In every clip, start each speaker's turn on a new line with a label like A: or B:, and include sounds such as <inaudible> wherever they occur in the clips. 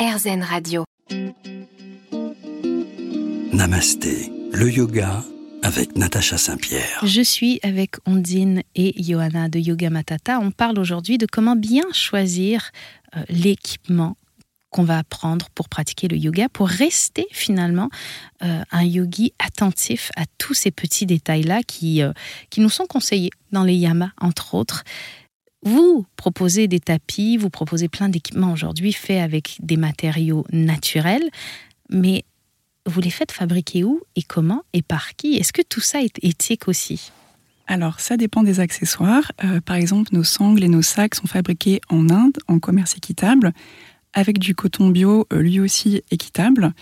A: RZN Radio.
B: Namasté, le yoga avec Natacha Saint-Pierre.
C: Je suis avec Ondine et Johanna de Yoga Matata. On parle aujourd'hui de comment bien choisir euh, l'équipement qu'on va apprendre pour pratiquer le yoga, pour rester finalement euh, un yogi attentif à tous ces petits détails-là qui, euh, qui nous sont conseillés dans les yamas, entre autres. Vous proposez des tapis, vous proposez plein d'équipements aujourd'hui faits avec des matériaux naturels, mais vous les faites fabriquer où et comment et par qui? Est-ce que tout ça est éthique aussi?
D: Alors, ça dépend des accessoires. Euh, par exemple, nos sangles et nos sacs sont fabriqués en Inde, en commerce équitable, avec du coton bio, euh, lui aussi équitable.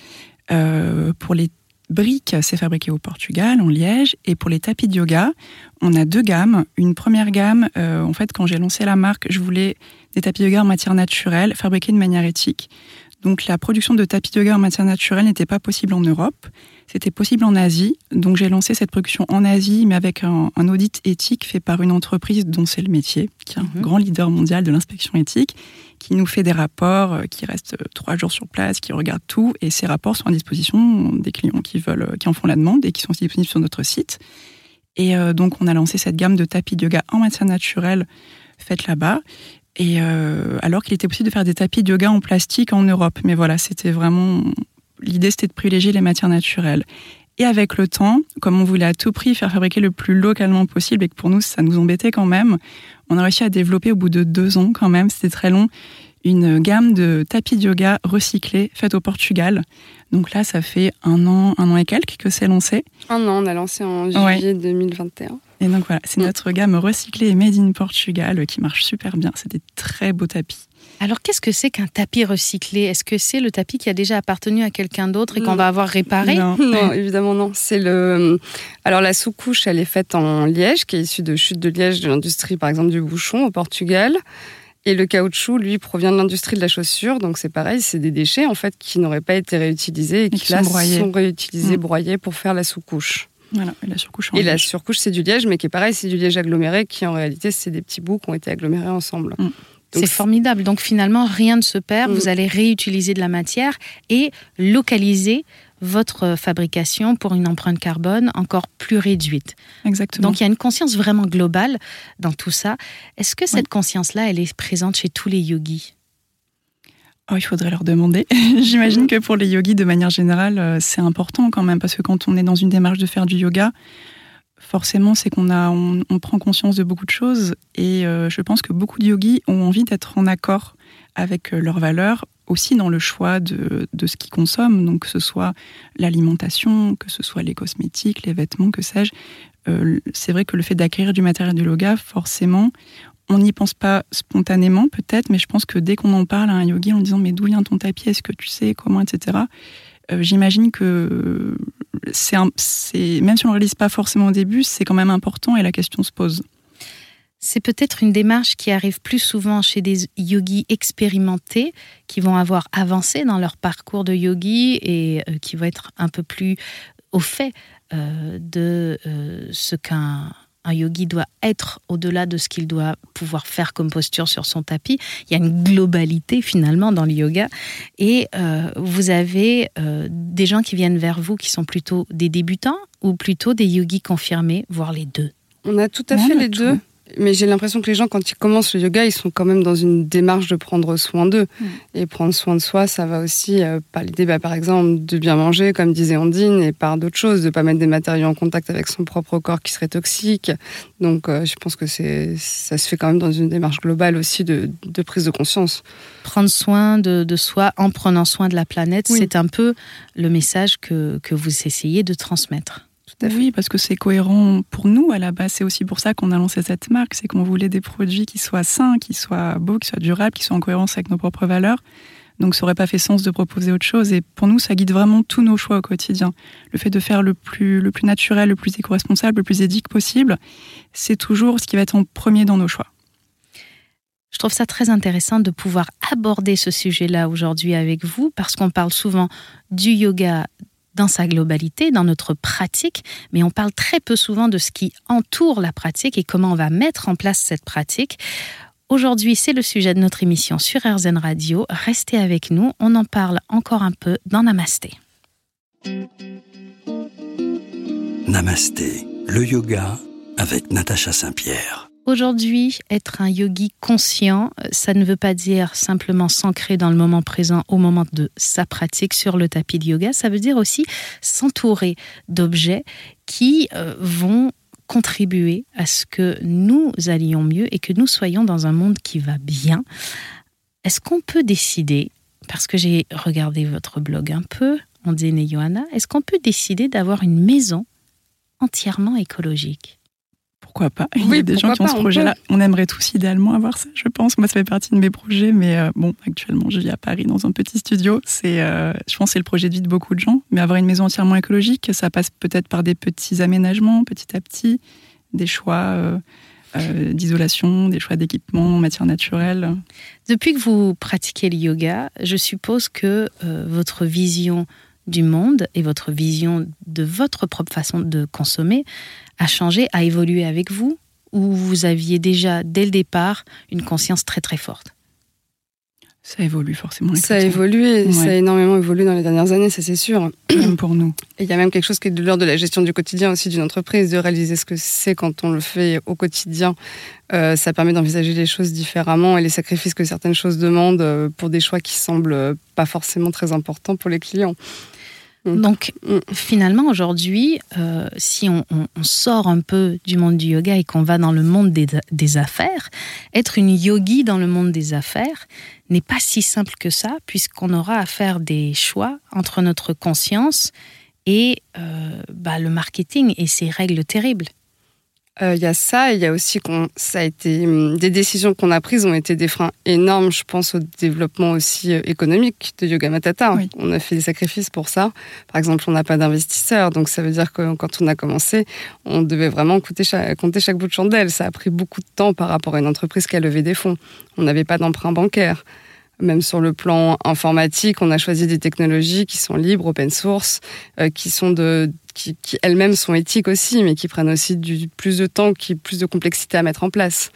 D: Euh, pour les briques, c'est fabriqué au Portugal, en Liège. Et pour les tapis de yoga, on a deux gammes. Une première gamme, euh, en fait, quand j'ai lancé la marque, je voulais des tapis de yoga en matière naturelle, fabriqués de manière éthique. Donc la production de tapis de yoga en matière naturelle n'était pas possible en Europe, c'était possible en Asie. Donc j'ai lancé cette production en Asie, mais avec un, audit éthique fait par une entreprise dont c'est le métier, qui est un mhm. grand leader mondial de l'inspection éthique, qui nous fait des rapports, euh, qui restent euh, trois jours sur place, qui regarde tout, et ces rapports sont à disposition des clients qui veulent, qui en font la demande et qui sont disponibles sur notre site. Et euh, donc on a lancé cette gamme de tapis de yoga en matière naturelle faite là-bas. Et euh, alors qu'il était possible de faire des tapis de yoga en plastique en Europe. Mais voilà, c'était vraiment. L'idée, c'était de privilégier les matières naturelles. Et avec le temps, comme on voulait à tout prix faire fabriquer le plus localement possible et que pour nous, ça nous embêtait quand même, on a réussi à développer au bout de deux ans quand même, c'était très long, une gamme de tapis de yoga recyclés faits au Portugal. Donc là, ça fait un an, un an et quelques que c'est lancé.
E: Un an, on a lancé en juillet 2021.
D: Et donc voilà, c'est notre gamme recyclée et made in Portugal qui marche super bien. C'est des très beaux tapis.
C: Alors qu'est-ce que c'est qu'un tapis recyclé? Est-ce que c'est le tapis qui a déjà appartenu à quelqu'un d'autre et qu'on va avoir réparé? <laughs>
E: Non. évidemment non. C'est le. Alors la sous-couche, elle est faite en liège, qui est issue de chute de liège de l'industrie, par exemple du bouchon au Portugal. Et le caoutchouc, lui, provient de l'industrie de la chaussure, donc c'est pareil, c'est des déchets en fait qui n'auraient pas été réutilisés et, qui, là sont, réutilisés, mmh. broyés pour faire la sous-couche.
D: Voilà, et la surcouche.
E: et la surcouche, c'est du liège, mais qui est pareil, c'est du liège aggloméré, qui en réalité, c'est des petits bouts qui ont été agglomérés ensemble.
C: Mm. C'est formidable. Donc finalement, rien ne se perd. Vous mm. allez réutiliser de la matière et localiser votre fabrication pour une empreinte carbone encore plus réduite.
D: Exactement.
C: Donc il y a une conscience vraiment globale dans tout ça. Est-ce que cette conscience-là, elle est présente chez tous les yogis?
D: Oh, il faudrait leur demander. <laughs> J'imagine que pour les yogis, de manière générale, euh, c'est important quand même, parce que quand on est dans une démarche de faire du yoga, forcément, c'est qu'on a, on, prend conscience de beaucoup de choses. Et euh, je pense que beaucoup de yogis ont envie d'être en accord avec euh, leurs valeurs, aussi dans le choix de, de ce qu'ils consomment, donc que ce soit l'alimentation, que ce soit les cosmétiques, les vêtements, que sais-je. c'est vrai que le fait d'acquérir du matériel de yoga, forcément, on n'y pense pas spontanément peut-être, mais je pense que dès qu'on en parle à un yogi en disant mais d'où vient ton tapis, est-ce que tu sais comment, etc. Euh, j'imagine que c'est même si on ne réalise pas forcément au début, c'est quand même important et la question se pose.
C: C'est peut-être une démarche qui arrive plus souvent chez des yogis expérimentés qui vont avoir avancé dans leur parcours de yogi et euh, qui vont être un peu plus au fait euh, de ce qu'un un yogi doit être au-delà de ce qu'il doit pouvoir faire comme posture sur son tapis. Il y a une globalité finalement dans le yoga. Et euh, vous avez euh, des gens qui viennent vers vous qui sont plutôt des débutants ou plutôt des yogis confirmés, voire les deux?
E: On a tout à fait les deux. Mais j'ai l'impression que les gens, quand ils commencent le yoga, ils sont quand même dans une démarche de prendre soin d'eux. Mm. Et prendre soin de soi, ça va aussi euh, par l'idée, bah, par exemple, de bien manger, comme disait Ondine, et par d'autres choses, de ne pas mettre des matériaux en contact avec son propre corps qui serait toxique. Donc, euh, je pense que ça se fait quand même dans une démarche globale aussi de, prise de conscience.
C: Prendre soin de, soi en prenant soin de la planète, c'est un peu le message que, que vous essayez de transmettre.
D: Oui, parce que c'est cohérent pour nous à la base. C'est aussi pour ça qu'on a lancé cette marque. C'est qu'on voulait des produits qui soient sains, qui soient beaux, qui soient durables, qui soient en cohérence avec nos propres valeurs. Donc ça n'aurait pas fait sens de proposer autre chose. Et pour nous, ça guide vraiment tous nos choix au quotidien. Le fait de faire le plus, le plus naturel, le plus éco-responsable, le plus éthique possible, c'est toujours ce qui va être en premier dans nos choix.
C: Je trouve ça très intéressant de pouvoir aborder ce sujet-là aujourd'hui avec vous parce qu'on parle souvent du yoga, dans sa globalité, dans notre pratique, mais on parle très peu souvent de ce qui entoure la pratique et comment on va mettre en place cette pratique. Aujourd'hui, c'est le sujet de notre émission sur RZN Radio. Restez avec nous, on en parle encore un peu dans Namasté.
B: Namasté, le yoga avec Natacha Saint-Pierre.
C: Aujourd'hui, être un yogi conscient, ça ne veut pas dire simplement s'ancrer dans le moment présent au moment de sa pratique sur le tapis de yoga, ça veut dire aussi s'entourer d'objets qui euh, vont contribuer à ce que nous allions mieux et que nous soyons dans un monde qui va bien. Est-ce qu'on peut décider, parce que j'ai regardé votre blog un peu, Ondine et Johanna, est-ce qu'on peut décider d'avoir une maison entièrement écologique?
D: Pourquoi pas Il y a des gens qui ont ce projet-là. On, aimerait tous idéalement avoir ça, je pense. Moi, ça fait partie de mes projets, mais euh, bon, actuellement, je vis à Paris dans un petit studio. C'est, euh, je pense, que c'est le projet de vie de beaucoup de gens. Mais avoir une maison entièrement écologique, ça passe peut-être par des petits aménagements, petit à petit, des choix. Euh, d'isolation, des choix d'équipement en matière naturelle.
C: Depuis que vous pratiquez le yoga, je suppose que votre vision du monde et votre vision de votre propre façon de consommer a changé, a évolué avec vous Ou vous aviez déjà, dès le départ, une conscience très très forte?
D: Ça évolue forcément.
E: Ça a évolué, ça a énormément évolué dans les dernières années, ça c'est sûr.
D: Même <clears throat> pour nous.
E: Et il y a même quelque chose qui est de l'ordre de la gestion du quotidien aussi d'une entreprise, de réaliser ce que c'est quand on le fait au quotidien. Euh, ça permet d'envisager les choses différemment et les sacrifices que certaines choses demandent euh, pour des choix qui semblent pas forcément très importants pour les clients.
C: Mm. Donc mm. finalement aujourd'hui, euh, si on, sort un peu du monde du yoga et qu'on va dans le monde des, affaires, être une yogi dans le monde des affaires n'est pas si simple que ça, puisqu'on aura à faire des choix entre notre conscience et euh, bah, le marketing et ses règles terribles.
E: Euh, il y a ça, et il y a aussi qu'on, ça a été hum, des décisions qu'on a prises ont été des freins énormes, je pense au développement aussi euh, économique de Yoga Matata. On a fait des sacrifices pour ça. Par exemple, on n'a pas d'investisseurs, donc ça veut dire que quand on a commencé, on devait vraiment compter chaque, compter chaque bout de chandelle. Ça a pris beaucoup de temps par rapport à une entreprise qui a levé des fonds. On n'avait pas d'emprunt bancaire. Même sur le plan informatique, on a choisi des technologies qui sont libres, open source, euh, qui sont de qui, elles-mêmes sont éthiques aussi, mais qui prennent aussi du, plus de temps, qui plus de complexité à mettre en place.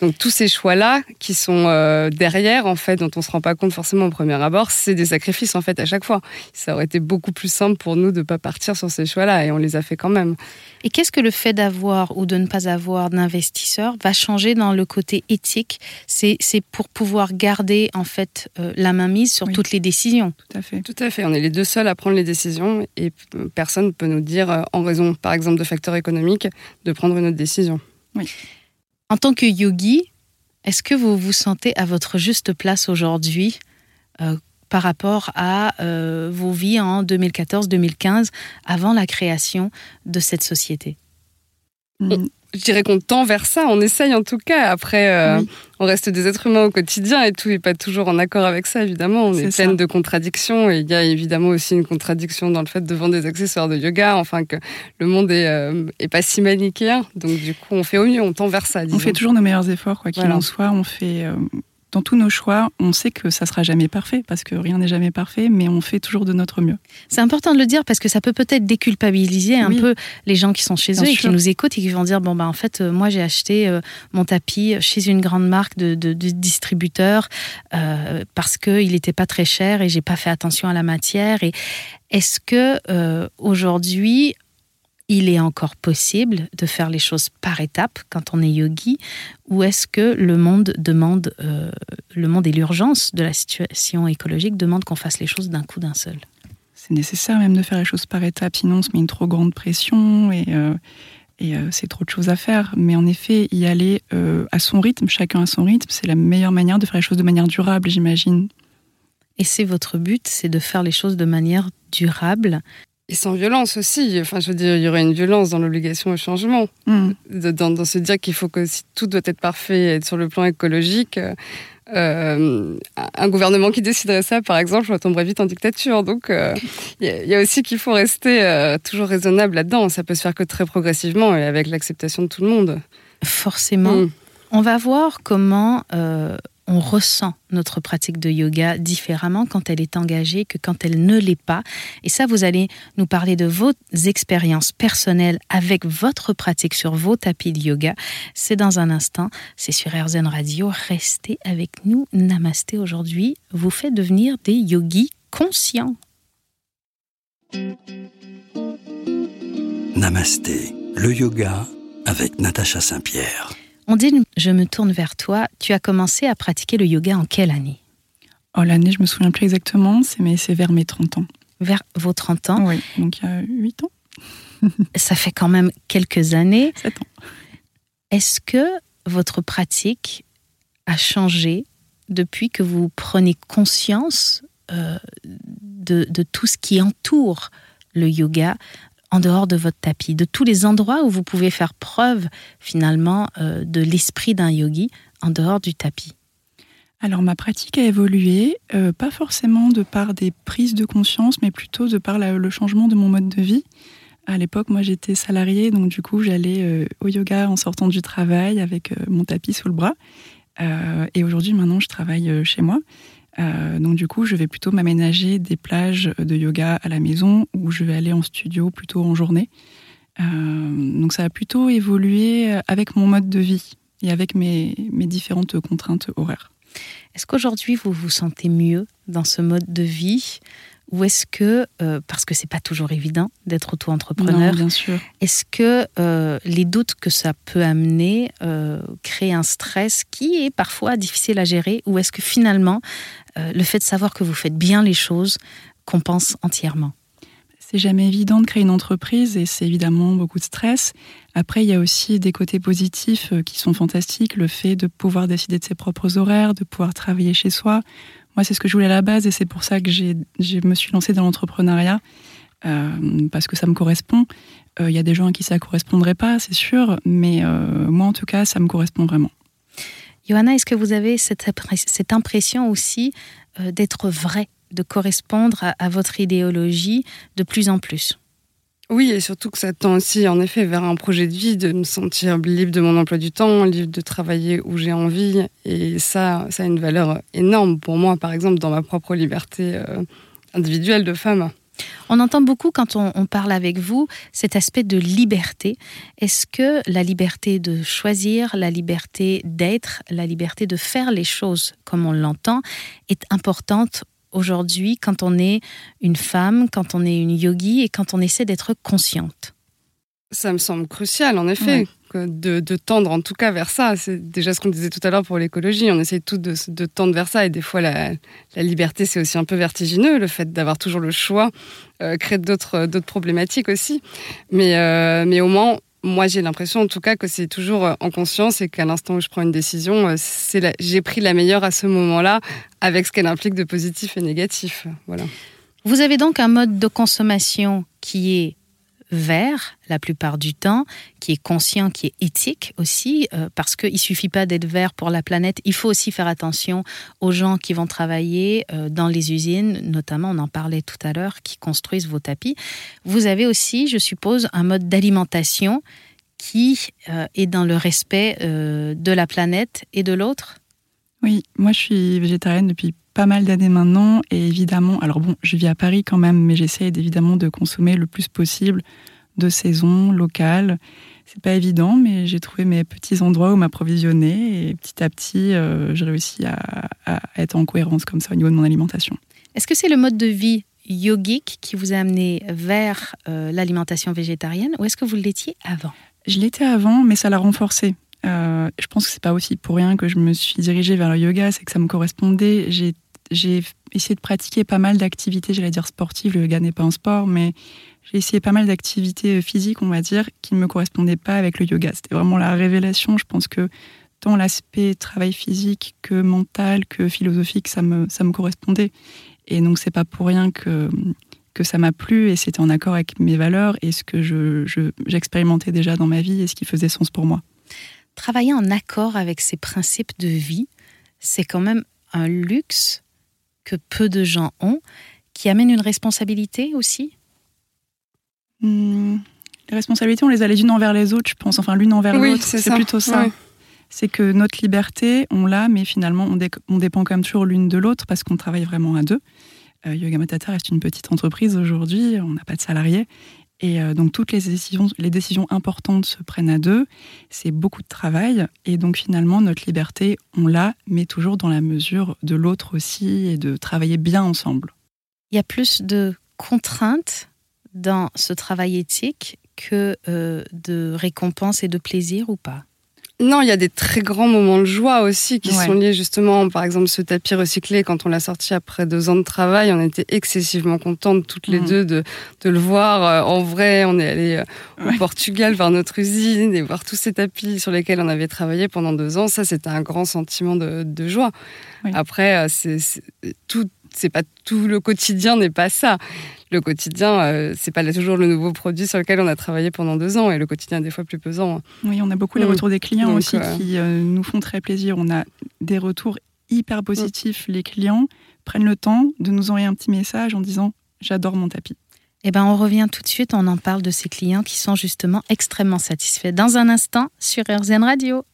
E: Donc tous ces choix-là qui sont euh, derrière, en fait, dont on se rend pas compte forcément au premier abord, c'est des sacrifices en fait à chaque fois. Ça aurait été beaucoup plus simple pour nous de pas partir sur ces choix-là, et on les a fait quand même.
C: Et qu'est-ce que le fait d'avoir ou de ne pas avoir d'investisseurs va changer dans le côté éthique? C'est pour pouvoir garder en fait euh, la main mise sur toutes les décisions.
E: Tout à fait. Tout à fait. On est les deux seuls à prendre les décisions, et personne ne peut nous dire, euh, en raison, par exemple, de facteurs économiques, de prendre une autre décision.
C: Oui. En tant que yogi, est-ce que vous vous sentez à votre juste place aujourd'hui euh, par rapport à euh, vos vies en 2014-2015, avant la création de cette société?
E: Je dirais qu'on tend vers ça, on essaye en tout cas. Après, euh, on reste des êtres humains au quotidien et tout n'est pas toujours en accord avec ça, évidemment. On est, pleine de contradictions et il y a évidemment aussi une contradiction dans le fait de vendre des accessoires de yoga, enfin que le monde est, euh, est pas si manichéen. Donc du coup, on fait au mieux, on tend vers ça.
D: On fait toujours nos meilleurs efforts, quoi qu'il en soit. On fait, euh, dans tous nos choix, on sait que ça sera jamais parfait parce que rien n'est jamais parfait, mais on fait toujours de notre mieux.
C: C'est important de le dire parce que ça peut peut-être déculpabiliser un peu les gens qui sont chez eux et qui nous écoutent et qui vont dire bon bah en fait euh, moi j'ai acheté euh, mon tapis chez une grande marque de, distributeur euh, parce qu'il n'était pas très cher et j'ai pas fait attention à la matière. Et est-ce que aujourd'hui il est encore possible de faire les choses par étapes quand on est yogi ou est-ce que le monde demande, euh, le monde et l'urgence de la situation écologique demandent qu'on fasse les choses d'un coup d'un seul?
D: C'est nécessaire même de faire les choses par étapes, sinon on se met une trop grande pression et, euh, et euh, c'est trop de choses à faire. Mais en effet, y aller à son rythme, chacun à son rythme, c'est la meilleure manière de faire les choses de manière durable, j'imagine.
C: Et c'est votre but, c'est de faire les choses de manière durable
E: et sans violence aussi. Enfin, je veux dire, il y aurait une violence dans l'obligation au changement. Mm. Dans, dans, se dire qu'il faut que si tout doit être parfait et être sur le plan écologique, euh, un gouvernement qui déciderait ça, par exemple, tomberait vite en dictature. Donc, euh, il y, a aussi qu'il faut rester euh, toujours raisonnable là-dedans. Ça peut se faire que très progressivement et avec l'acceptation de tout le monde.
C: Forcément. Mm. On va voir comment on ressent notre pratique de yoga différemment quand elle est engagée que quand elle ne l'est pas. Et ça, vous allez nous parler de vos expériences personnelles avec votre pratique sur vos tapis de yoga. C'est dans un instant, c'est sur RZN Radio. Restez avec nous. Namasté aujourd'hui vous fait devenir des yogis conscients.
B: Namasté, le yoga avec Natacha Saint-Pierre.
C: On dit, je me tourne vers toi, tu as commencé à pratiquer le yoga en quelle année?
D: Oh, l'année, je me souviens plus exactement, mais c'est vers mes 30 ans.
C: Vers vos 30 ans?
D: Oui, donc il y a 8 ans. <laughs>
C: Ça fait quand même quelques années.
D: 7 ans.
C: Est-ce que votre pratique a changé depuis que vous prenez conscience euh, de, de, tout ce qui entoure le yoga? En dehors de votre tapis, de tous les endroits où vous pouvez faire preuve finalement euh, de l'esprit d'un yogi en dehors du tapis
D: alors ma pratique a évolué, euh, pas forcément de par des prises de conscience, mais plutôt de par le changement de mon mode de vie. À l'époque, moi j'étais salariée, donc du coup j'allais euh, au yoga en sortant du travail avec mon tapis sous le bras. et aujourd'hui, maintenant, je travaille chez moi. Euh, donc du coup, je vais plutôt m'aménager des plages de yoga à la maison ou je vais aller en studio plutôt en journée. Euh, donc ça a plutôt évolué avec mon mode de vie et avec mes, mes différentes contraintes horaires.
C: Est-ce qu'aujourd'hui vous vous sentez mieux dans ce mode de vie? Ou est-ce que, euh, parce que c'est pas toujours évident d'être auto-entrepreneur. Est-ce que euh, les doutes que ça peut amener euh, créent un stress qui est parfois difficile à gérer, ou est-ce que finalement le fait de savoir que vous faites bien les choses compense entièrement?
D: C'est jamais évident de créer une entreprise et c'est évidemment beaucoup de stress. Après, il y a aussi des côtés positifs qui sont fantastiques, le fait de pouvoir décider de ses propres horaires, de pouvoir travailler chez soi, moi, c'est ce que je voulais à la base et c'est pour ça que je me suis lancée dans l'entrepreneuriat euh, parce que ça me correspond. Euh, il y a des gens à qui ça ne correspondrait pas, c'est sûr, mais euh, moi, en tout cas, ça me correspond vraiment.
C: Johanna, est-ce que vous avez cette, cette impression aussi d'être vrai, de correspondre à votre idéologie de plus en plus?
E: Oui, et surtout que ça tend aussi, en effet, vers un projet de vie, de me sentir libre de mon emploi du temps, libre de travailler où j'ai envie. Et ça, ça a une valeur énorme pour moi, par exemple, dans ma propre liberté euh, individuelle de femme.
C: On entend beaucoup quand on, on, parle avec vous cet aspect de liberté. Est-ce que la liberté de choisir, la liberté d'être, la liberté de faire les choses comme on l'entend est importante aujourd'hui quand on est une femme, quand on est une yogi et quand on essaie d'être consciente
E: Ça me semble crucial, en effet. De, tendre en tout cas vers ça. C'est déjà ce qu'on disait tout à l'heure pour l'écologie. On essaie tout de, tendre vers ça. Et des fois, la, liberté, c'est aussi un peu vertigineux. Le fait d'avoir toujours le choix euh, crée d'autres problématiques aussi. Mais, euh, mais au moins, moi, j'ai l'impression, en tout cas, que c'est toujours euh, en conscience et qu'à l'instant où je prends une décision, euh, j'ai pris la meilleure à ce moment-là, avec ce qu'elle implique de positif et négatif. Voilà.
C: Vous avez donc un mode de consommation qui est vert la plupart du temps, qui est conscient, qui est éthique aussi, euh, parce qu'il ne suffit pas d'être vert pour la planète, il faut aussi faire attention aux gens qui vont travailler euh, dans les usines, notamment, on en parlait tout à l'heure, qui construisent vos tapis. Vous avez aussi, je suppose, un mode d'alimentation qui euh, est dans le respect de la planète et de l'autre?
D: Oui, moi je suis végétarienne depuis pas mal d'années maintenant. Et évidemment, alors bon, je vis à Paris quand même, mais j'essaie évidemment de consommer le plus possible de saison, locale. C'est pas évident, mais j'ai trouvé mes petits endroits où m'approvisionner et petit à petit, euh, j'ai réussi à, être en cohérence comme ça au niveau de mon alimentation.
C: Est-ce que c'est le mode de vie yogique qui vous a amené vers euh, l'alimentation végétarienne ou est-ce que vous l'étiez avant?
D: Je l'étais avant, mais ça l'a renforcé. Euh, je pense que c'est pas aussi pour rien que je me suis dirigée vers le yoga, c'est que ça me correspondait. J'ai, essayé de pratiquer pas mal d'activités, j'allais dire sportives, le yoga n'est pas un sport, mais j'ai essayé pas mal d'activités physiques, on va dire, qui ne me correspondaient pas avec le yoga. C'était vraiment la révélation. Je pense que tant l'aspect travail physique que mental, que philosophique, ça me, ça me correspondait. Et donc, c'est pas pour rien que, que ça m'a plu et c'était en accord avec mes valeurs et ce que je, j'expérimentais déjà dans ma vie et ce qui faisait sens pour moi
C: travailler en accord avec ces principes de vie, c'est quand même un luxe que peu de gens ont, qui amène une responsabilité aussi?
D: Hmm. Les responsabilités, on les a les unes envers les autres, je pense, enfin l'une envers l'autre, c'est plutôt ça. C'est que notre liberté, on l'a, mais finalement, on, on dépend quand même toujours l'une de l'autre parce qu'on travaille vraiment à deux. Euh, Yoga Matata reste une petite entreprise aujourd'hui, on n'a pas de salariés. Et euh, donc toutes les décisions, les décisions importantes se prennent à deux. C'est beaucoup de travail. Et donc finalement, notre liberté, on l'a, mais toujours dans la mesure de l'autre aussi et de travailler bien ensemble.
C: Il y a plus de contraintes dans ce travail éthique que euh, de récompenses et de plaisir ou pas?
E: Non, il y a des très grands moments de joie aussi qui sont liés justement, par exemple, ce tapis recyclé, quand on l'a sorti après deux ans de travail, on était excessivement contentes toutes les mm. deux de, le voir euh, en vrai. On est allé euh, au Portugal vers notre usine et voir tous ces tapis sur lesquels on avait travaillé pendant deux ans. Ça, c'était un grand sentiment de, joie. Après, c'est tout c'est pas tout le quotidien n'est pas ça. Le quotidien, euh, c'est pas toujours le nouveau produit sur lequel on a travaillé pendant deux ans et le quotidien est des fois plus pesant.
D: Oui, on a beaucoup les mm. retours des clients aussi euh, qui euh, nous font très plaisir. On a des retours hyper positifs. Les clients prennent le temps de nous envoyer un petit message en disant j'adore mon tapis.
C: Eh ben, on revient tout de suite, on en parle de ces clients qui sont justement extrêmement satisfaits. Dans un instant, sur RZN Radio.